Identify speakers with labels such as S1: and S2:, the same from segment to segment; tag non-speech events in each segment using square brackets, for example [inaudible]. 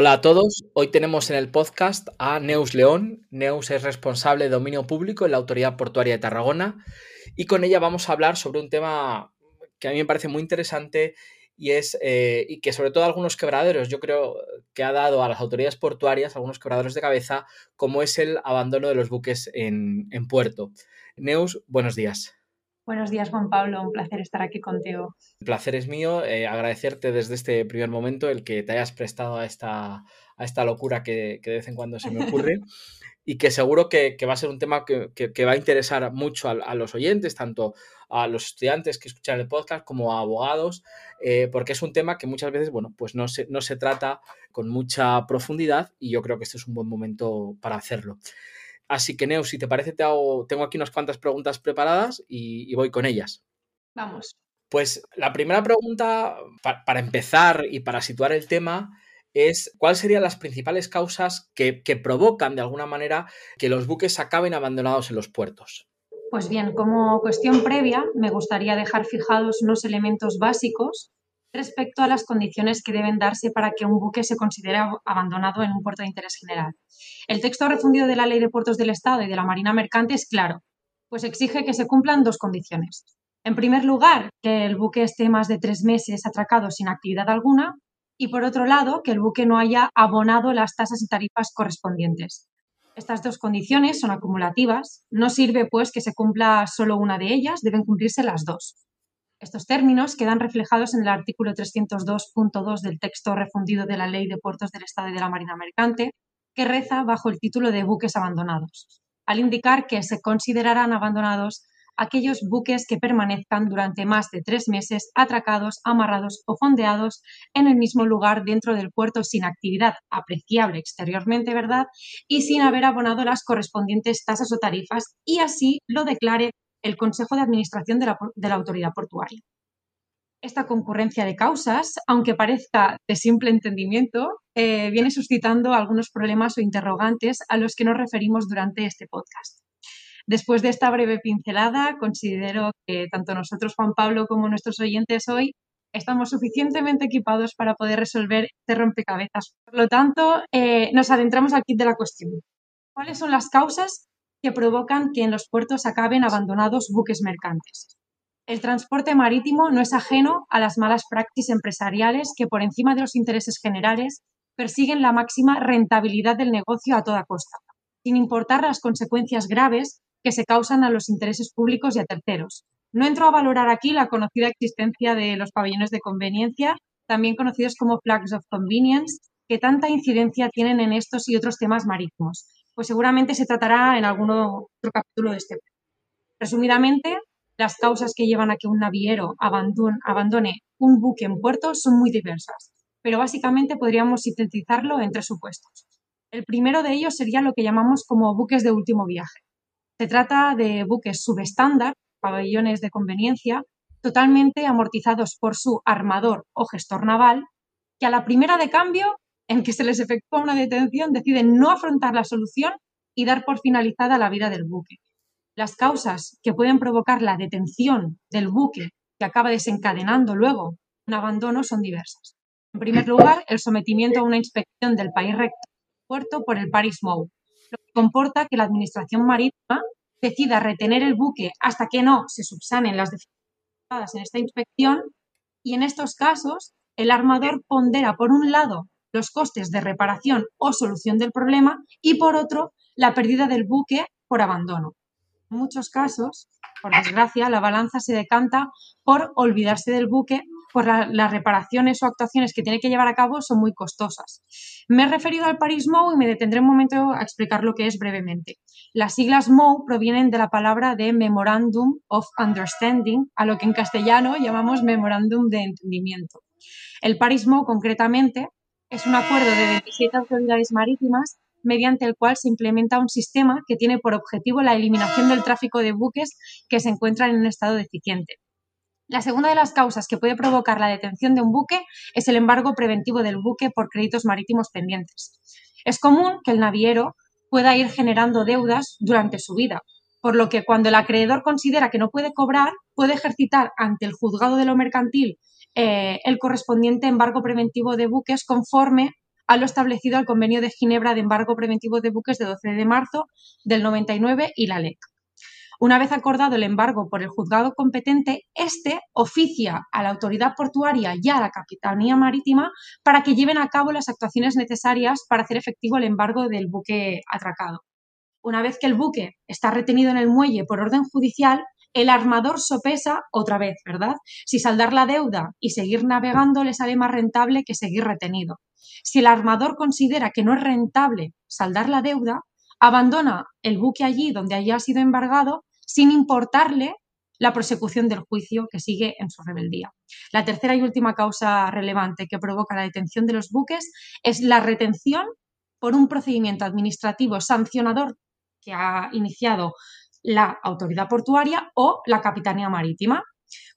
S1: Hola a todos, hoy tenemos en el podcast a Neus León. Neus es responsable de dominio público en la Autoridad Portuaria de Tarragona y con ella vamos a hablar sobre un tema que a mí me parece muy interesante y es eh, y que sobre todo algunos quebraderos yo creo que ha dado a las autoridades portuarias algunos quebraderos de cabeza como es el abandono de los buques en, en puerto. Neus, buenos días.
S2: Buenos días, Juan Pablo. Un placer estar aquí contigo.
S1: El placer es mío. Eh, agradecerte desde este primer momento el que te hayas prestado a esta, a esta locura que, de vez en cuando se me ocurre. [laughs] y que seguro que, va a ser un tema que, va a interesar mucho a, los oyentes, tanto a los estudiantes que escuchan el podcast como a abogados, eh, porque es un tema que muchas veces, bueno, pues no se, no se trata con mucha profundidad y yo creo que este es un buen momento para hacerlo. Así que, Neo, si te parece, te tengo aquí unas cuantas preguntas preparadas y, voy con ellas.
S2: Vamos.
S1: Pues la primera pregunta, para empezar y para situar el tema, es cuáles serían las principales causas que, que, provocan de alguna manera que los buques acaben abandonados en los puertos.
S2: Pues bien, como cuestión previa, me gustaría dejar fijados unos elementos básicos respecto a las condiciones que deben darse para que un buque se considere abandonado en un puerto de interés general. El texto refundido de la Ley de Puertos del Estado y de la Marina Mercante es claro, pues exige que se cumplan dos condiciones. En primer lugar, que el buque esté más de tres meses atracado sin actividad alguna y, por otro lado, que el buque no haya abonado las tasas y tarifas correspondientes. Estas dos condiciones son acumulativas. No sirve, pues, que se cumpla solo una de ellas, deben cumplirse las dos. Estos términos quedan reflejados en el artículo 302.2 del texto refundido de la Ley de Puertos del Estado y de la Marina Mercante, que reza bajo el título de buques abandonados, al indicar que se considerarán abandonados aquellos buques que permanezcan durante más de tres meses atracados, amarrados o fondeados en el mismo lugar dentro del puerto sin actividad apreciable exteriormente, ¿verdad? Y sin haber abonado las correspondientes tasas o tarifas y así lo declare el Consejo de Administración de la, Autoridad Portuaria. Esta concurrencia de causas, aunque parezca de simple entendimiento, eh, viene suscitando algunos problemas o interrogantes a los que nos referimos durante este podcast. Después de esta breve pincelada, considero que tanto nosotros, Juan Pablo, como nuestros oyentes hoy, estamos suficientemente equipados para poder resolver este rompecabezas. Por lo tanto, eh, nos adentramos al kit de la cuestión. ¿Cuáles son las causas que provocan que en los puertos acaben abandonados buques mercantes. El transporte marítimo no es ajeno a las malas prácticas empresariales que, por encima de los intereses generales, persiguen la máxima rentabilidad del negocio a toda costa, sin importar las consecuencias graves que se causan a los intereses públicos y a terceros. No entro a valorar aquí la conocida existencia de los pabellones de conveniencia, también conocidos como flags of convenience, que tanta incidencia tienen en estos y otros temas marítimos, pues seguramente se tratará en algún otro capítulo de este. Resumidamente, las causas que llevan a que un naviero abandone un buque en puerto son muy diversas, pero básicamente podríamos sintetizarlo en tres supuestos. El primero de ellos sería lo que llamamos como buques de último viaje. Se trata de buques subestándar, pabellones de conveniencia, totalmente amortizados por su armador o gestor naval, que a la primera de cambio en que se les efectúa una detención deciden no afrontar la solución y dar por finalizada la vida del buque. Las causas que pueden provocar la detención del buque que acaba desencadenando luego un abandono son diversas. En primer lugar, el sometimiento a una inspección del país recto puerto por el Paris MOU, lo que comporta que la Administración Marítima decida retener el buque hasta que no se subsanen las deficiencias en esta inspección y en estos casos el armador pondera por un lado los costes de reparación o solución del problema y por otro, la pérdida del buque por abandono. En muchos casos, por desgracia, la balanza se decanta por olvidarse del buque, por las reparaciones o actuaciones que tiene que llevar a cabo son muy costosas. Me he referido al Paris MOU y me detendré un momento a explicar lo que es brevemente. Las siglas MOU provienen de la palabra de Memorandum of Understanding, a lo que en castellano llamamos Memorandum de Entendimiento. El Paris MOU, concretamente, Es un acuerdo de 27 autoridades marítimas mediante el cual se implementa un sistema que tiene por objetivo la eliminación del tráfico de buques que se encuentran en un estado deficiente. La segunda de las causas que puede provocar la detención de un buque es el embargo preventivo del buque por créditos marítimos pendientes. Es común que el naviero pueda ir generando deudas durante su vida, por lo que cuando el acreedor considera que no puede cobrar, puede ejercitar ante el juzgado de lo mercantil eh, el correspondiente embargo preventivo de buques conforme a lo establecido al Convenio de Ginebra de Embargo Preventivo de Buques de 12 de marzo del 99 y la LEC. Una vez acordado el embargo por el juzgado competente, éste oficia a la autoridad portuaria y a la Capitanía Marítima para que lleven a cabo las actuaciones necesarias para hacer efectivo el embargo del buque atracado. Una vez que el buque está retenido en el muelle por orden judicial, el armador sopesa otra vez, ¿verdad? Si saldar la deuda y seguir navegando le sale más rentable que seguir retenido. Si el armador considera que no es rentable saldar la deuda, abandona el buque allí donde haya sido embargado sin importarle la prosecución del juicio que sigue en su rebeldía. La tercera y última causa relevante que provoca la detención de los buques es la retención por un procedimiento administrativo sancionador que ha iniciado la autoridad portuaria o la capitanía marítima.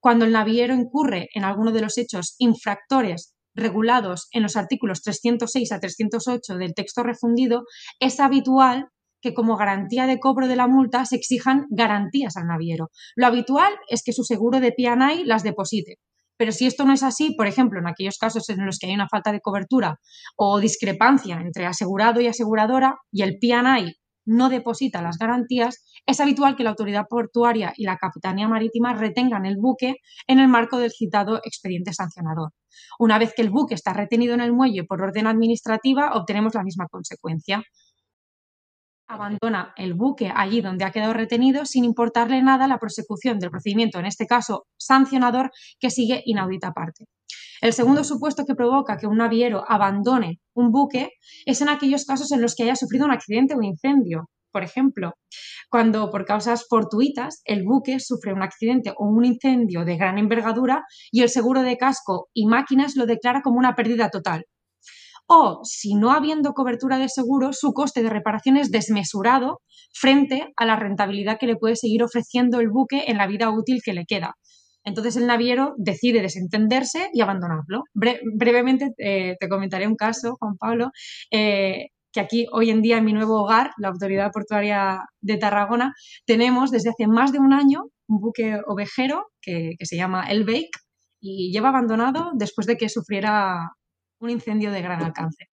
S2: Cuando el naviero incurre en alguno de los hechos infractores regulados en los artículos 306 a 308 del texto refundido, es habitual que como garantía de cobro de la multa se exijan garantías al naviero. Lo habitual es que su seguro de P&I las deposite. Pero si esto no es así, por ejemplo, en aquellos casos en los que hay una falta de cobertura o discrepancia entre asegurado y aseguradora y el P&I no deposita las garantías, es habitual que la autoridad portuaria y la Capitanía Marítima retengan el buque en el marco del citado expediente sancionador. Una vez que el buque está retenido en el muelle por orden administrativa, obtenemos la misma consecuencia. Abandona el buque allí donde ha quedado retenido sin importarle nada la prosecución del procedimiento, en este caso sancionador, que sigue inaudita aparte. El segundo supuesto que provoca que un naviero abandone un buque es en aquellos casos en los que haya sufrido un accidente o incendio. Por ejemplo, cuando por causas fortuitas el buque sufre un accidente o un incendio de gran envergadura y el seguro de casco y máquinas lo declara como una pérdida total. O, si no habiendo cobertura de seguro, su coste de reparación es desmesurado frente a la rentabilidad que le puede seguir ofreciendo el buque en la vida útil que le queda. Entonces el naviero decide desentenderse y abandonarlo. brevemente eh, te comentaré un caso, Juan Pablo, eh, que aquí hoy en día en mi nuevo hogar, la Autoridad Portuaria de Tarragona, tenemos desde hace más de un año un buque ovejero que, se llama El Bake y lleva abandonado después de que sufriera un incendio de gran alcance.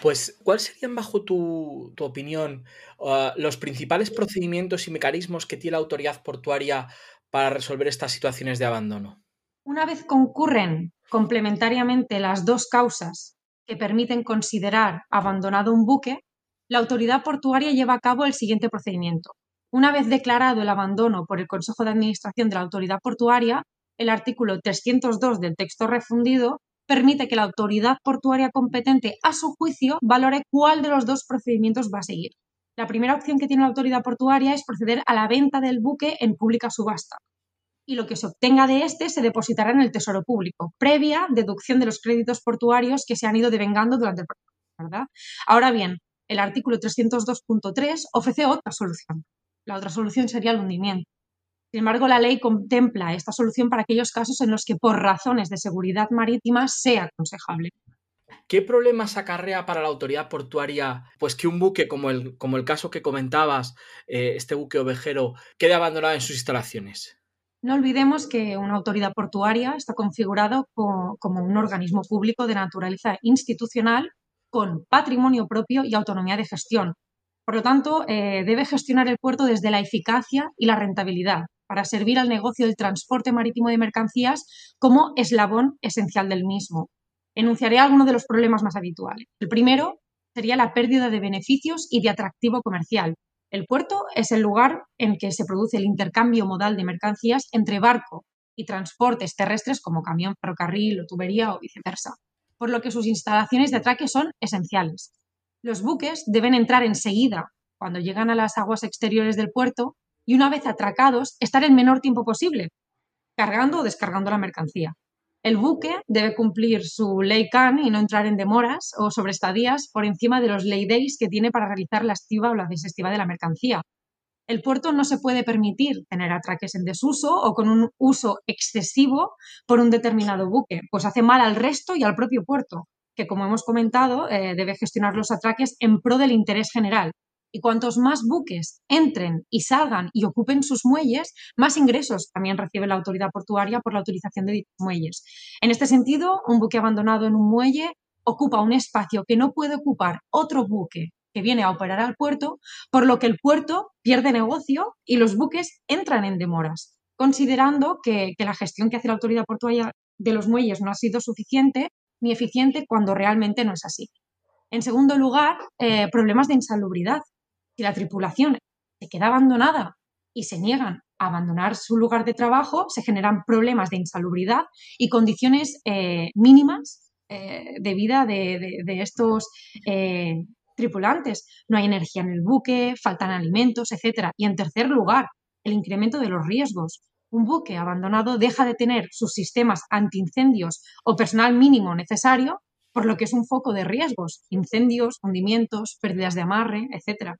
S1: Pues, ¿cuáles serían, bajo tu, opinión, uh, los principales procedimientos y mecanismos que tiene la autoridad portuaria para resolver estas situaciones de abandono?
S2: Una vez concurren complementariamente las dos causas que permiten considerar abandonado un buque, la autoridad portuaria lleva a cabo el siguiente procedimiento. Una vez declarado el abandono por el Consejo de Administración de la autoridad portuaria, el artículo 302 del texto refundido permite que la autoridad portuaria competente a su juicio valore cuál de los dos procedimientos va a seguir. La primera opción que tiene la autoridad portuaria es proceder a la venta del buque en pública subasta. Y lo que se obtenga de este se depositará en el Tesoro Público, previa deducción de los créditos portuarios que se han ido devengando durante el proceso. ¿verdad? Ahora bien, el artículo 302.3 ofrece otra solución. La otra solución sería el hundimiento. Sin embargo, la ley contempla esta solución para aquellos casos en los que por razones de seguridad marítima sea aconsejable.
S1: ¿Qué problemas acarrea para la autoridad portuaria pues que un buque como el, como el caso que comentabas, eh, este buque ovejero, quede abandonado en sus instalaciones?
S2: No olvidemos que una autoridad portuaria está configurado como, un organismo público de naturaleza institucional con patrimonio propio y autonomía de gestión. Por lo tanto, eh, debe gestionar el puerto desde la eficacia y la rentabilidad para servir al negocio del transporte marítimo de mercancías como eslabón esencial del mismo enunciaré algunos de los problemas más habituales. El primero sería la pérdida de beneficios y de atractivo comercial. El puerto es el lugar en que se produce el intercambio modal de mercancías entre barco y transportes terrestres como camión, ferrocarril o tubería o viceversa, por lo que sus instalaciones de atraque son esenciales. Los buques deben entrar enseguida cuando llegan a las aguas exteriores del puerto y una vez atracados estar el menor tiempo posible, cargando o descargando la mercancía. El buque debe cumplir su ley CAN y no entrar en demoras o sobreestadías por encima de los ley days que tiene para realizar la estiva o la desestiva de la mercancía. El puerto no se puede permitir tener atraques en desuso o con un uso excesivo por un determinado buque, pues hace mal al resto y al propio puerto, que como hemos comentado eh, debe gestionar los atraques en pro del interés general, y cuantos más buques entren y salgan y ocupen sus muelles, más ingresos también recibe la autoridad portuaria por la utilización de dichos muelles. En este sentido, un buque abandonado en un muelle ocupa un espacio que no puede ocupar otro buque que viene a operar al puerto, por lo que el puerto pierde negocio y los buques entran en demoras, considerando que, la gestión que hace la autoridad portuaria de los muelles no ha sido suficiente ni eficiente cuando realmente no es así. En segundo lugar, eh, problemas de insalubridad si la tripulación se queda abandonada y se niegan a abandonar su lugar de trabajo, se generan problemas de insalubridad y condiciones eh, mínimas eh, de vida de, estos eh, tripulantes. No hay energía en el buque, faltan alimentos, etc. Y en tercer lugar, el incremento de los riesgos. Un buque abandonado deja de tener sus sistemas antiincendios o personal mínimo necesario, por lo que es un foco de riesgos, incendios, hundimientos, pérdidas de amarre, etc.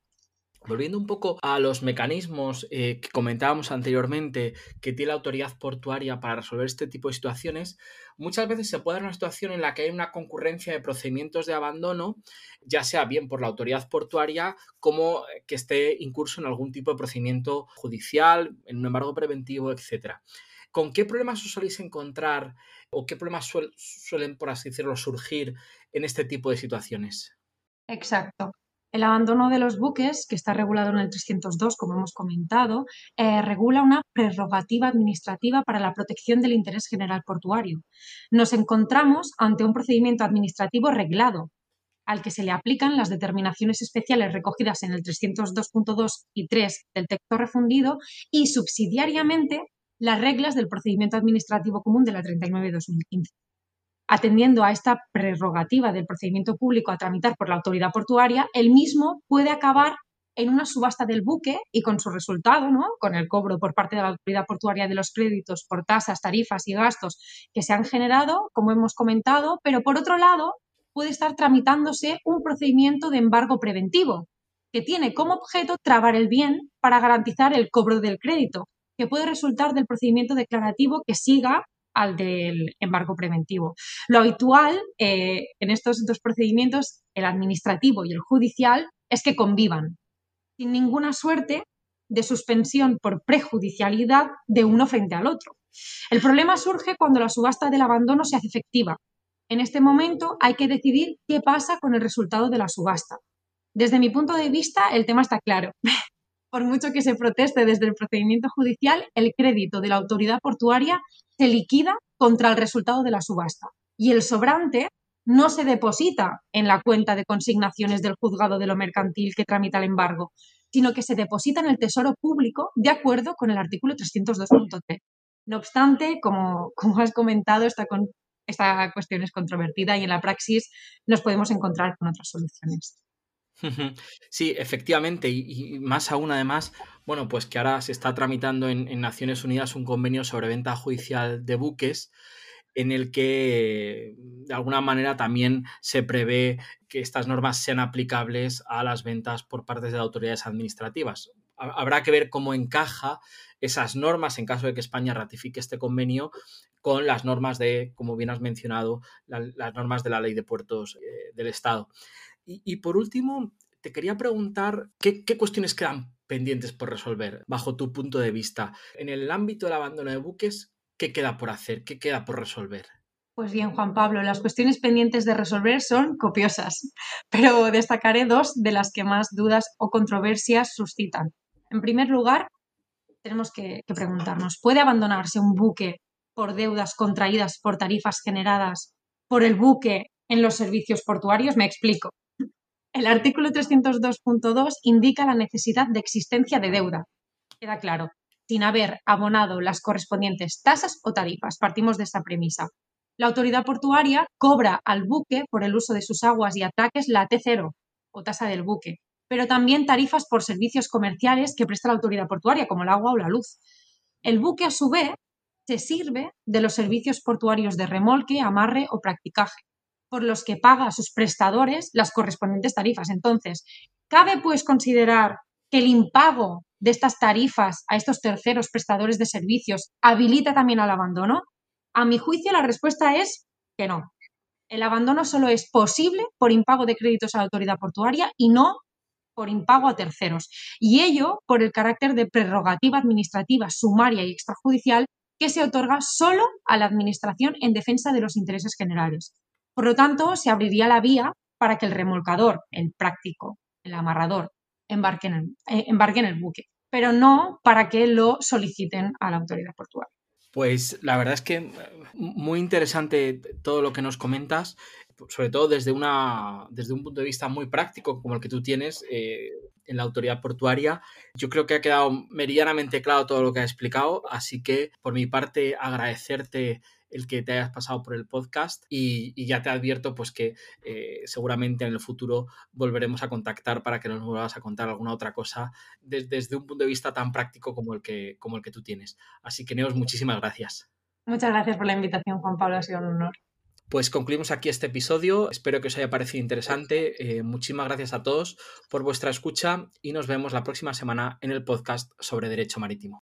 S1: Volviendo un poco a los mecanismos eh, que comentábamos anteriormente que tiene la autoridad portuaria para resolver este tipo de situaciones, muchas veces se puede dar una situación en la que hay una concurrencia de procedimientos de abandono, ya sea bien por la autoridad portuaria como que esté incurso en algún tipo de procedimiento judicial, en un embargo preventivo, etc. ¿Con qué problemas os soléis encontrar o qué problemas suelen, por así decirlo, surgir en este tipo de situaciones?
S2: Exacto. El abandono de los buques, que está regulado en el 302, como hemos comentado, eh, regula una prerrogativa administrativa para la protección del interés general portuario. Nos encontramos ante un procedimiento administrativo reglado, al que se le aplican las determinaciones especiales recogidas en el 302.2 y 3 del texto refundido y subsidiariamente las reglas del procedimiento administrativo común de la 39-2015. Atendiendo a esta prerrogativa del procedimiento público a tramitar por la autoridad portuaria, el mismo puede acabar en una subasta del buque y con su resultado, ¿no? con el cobro por parte de la autoridad portuaria de los créditos por tasas, tarifas y gastos que se han generado, como hemos comentado, pero por otro lado puede estar tramitándose un procedimiento de embargo preventivo que tiene como objeto trabar el bien para garantizar el cobro del crédito, que puede resultar del procedimiento declarativo que siga al del embargo preventivo. Lo habitual eh, en estos dos procedimientos, el administrativo y el judicial, es que convivan, sin ninguna suerte de suspensión por prejudicialidad de uno frente al otro. El problema surge cuando la subasta del abandono se hace efectiva. En este momento hay que decidir qué pasa con el resultado de la subasta. Desde mi punto de vista, el tema está claro. Por mucho que se proteste desde el procedimiento judicial, el crédito de la autoridad portuaria se liquida contra el resultado de la subasta y el sobrante no se deposita en la cuenta de consignaciones del juzgado de lo mercantil que tramita el embargo, sino que se deposita en el Tesoro Público de acuerdo con el artículo 302.3. No obstante, como, has comentado, esta, esta cuestión es controvertida y en la praxis nos podemos encontrar con otras soluciones.
S1: Sí, efectivamente, y, más aún además, bueno, pues que ahora se está tramitando en, Naciones Unidas un convenio sobre venta judicial de buques en el que de alguna manera también se prevé que estas normas sean aplicables a las ventas por parte de autoridades administrativas. Habrá que ver cómo encaja esas normas en caso de que España ratifique este convenio con las normas de, como bien has mencionado, las normas de la ley de puertos eh, del Estado. Y, por último, te quería preguntar ¿qué, cuestiones quedan pendientes por resolver bajo tu punto de vista. En el ámbito del abandono de buques, ¿qué queda por hacer? ¿Qué queda por resolver?
S2: Pues bien, Juan Pablo, las cuestiones pendientes de resolver son copiosas, [laughs] pero destacaré dos de las que más dudas o controversias suscitan. En primer lugar, tenemos que, preguntarnos, ¿puede abandonarse un buque por deudas contraídas por tarifas generadas por el buque en los servicios portuarios? Me explico. El artículo 302.2 indica la necesidad de existencia de deuda. Queda claro, sin haber abonado las correspondientes tasas o tarifas. Partimos de esta premisa. La autoridad portuaria cobra al buque por el uso de sus aguas y ataques la T0 o tasa del buque, pero también tarifas por servicios comerciales que presta la autoridad portuaria, como el agua o la luz. El buque, a su vez, se sirve de los servicios portuarios de remolque, amarre o practicaje, por los que paga a sus prestadores las correspondientes tarifas. Entonces, ¿cabe pues considerar que el impago de estas tarifas a estos terceros prestadores de servicios habilita también al abandono? A mi juicio, la respuesta es que no. El abandono solo es posible por impago de créditos a la autoridad portuaria y no por impago a terceros. Y ello por el carácter de prerrogativa administrativa sumaria y extrajudicial que se otorga solo a la Administración en defensa de los intereses generales. Por lo tanto, se abriría la vía para que el remolcador, el práctico, el amarrador, embarque en el, eh, embarque en el buque, pero no para que lo soliciten a la autoridad portuaria.
S1: Pues la verdad es que muy interesante todo lo que nos comentas, sobre todo desde, una, desde un punto de vista muy práctico como el que tú tienes eh, en la autoridad portuaria. Yo creo que ha quedado meridianamente claro todo lo que has explicado, así que por mi parte agradecerte el que te hayas pasado por el podcast y, ya te advierto pues que eh, seguramente en el futuro volveremos a contactar para que nos vuelvas a contar alguna otra cosa desde un punto de vista tan práctico como el que, como el que tú tienes. Así que Neos, muchísimas gracias.
S2: Muchas gracias por la invitación, Juan Pablo, ha sido un honor.
S1: Pues concluimos aquí este episodio. Espero que os haya parecido interesante. Eh, muchísimas gracias a todos por vuestra escucha y nos vemos la próxima semana en el podcast sobre Derecho Marítimo.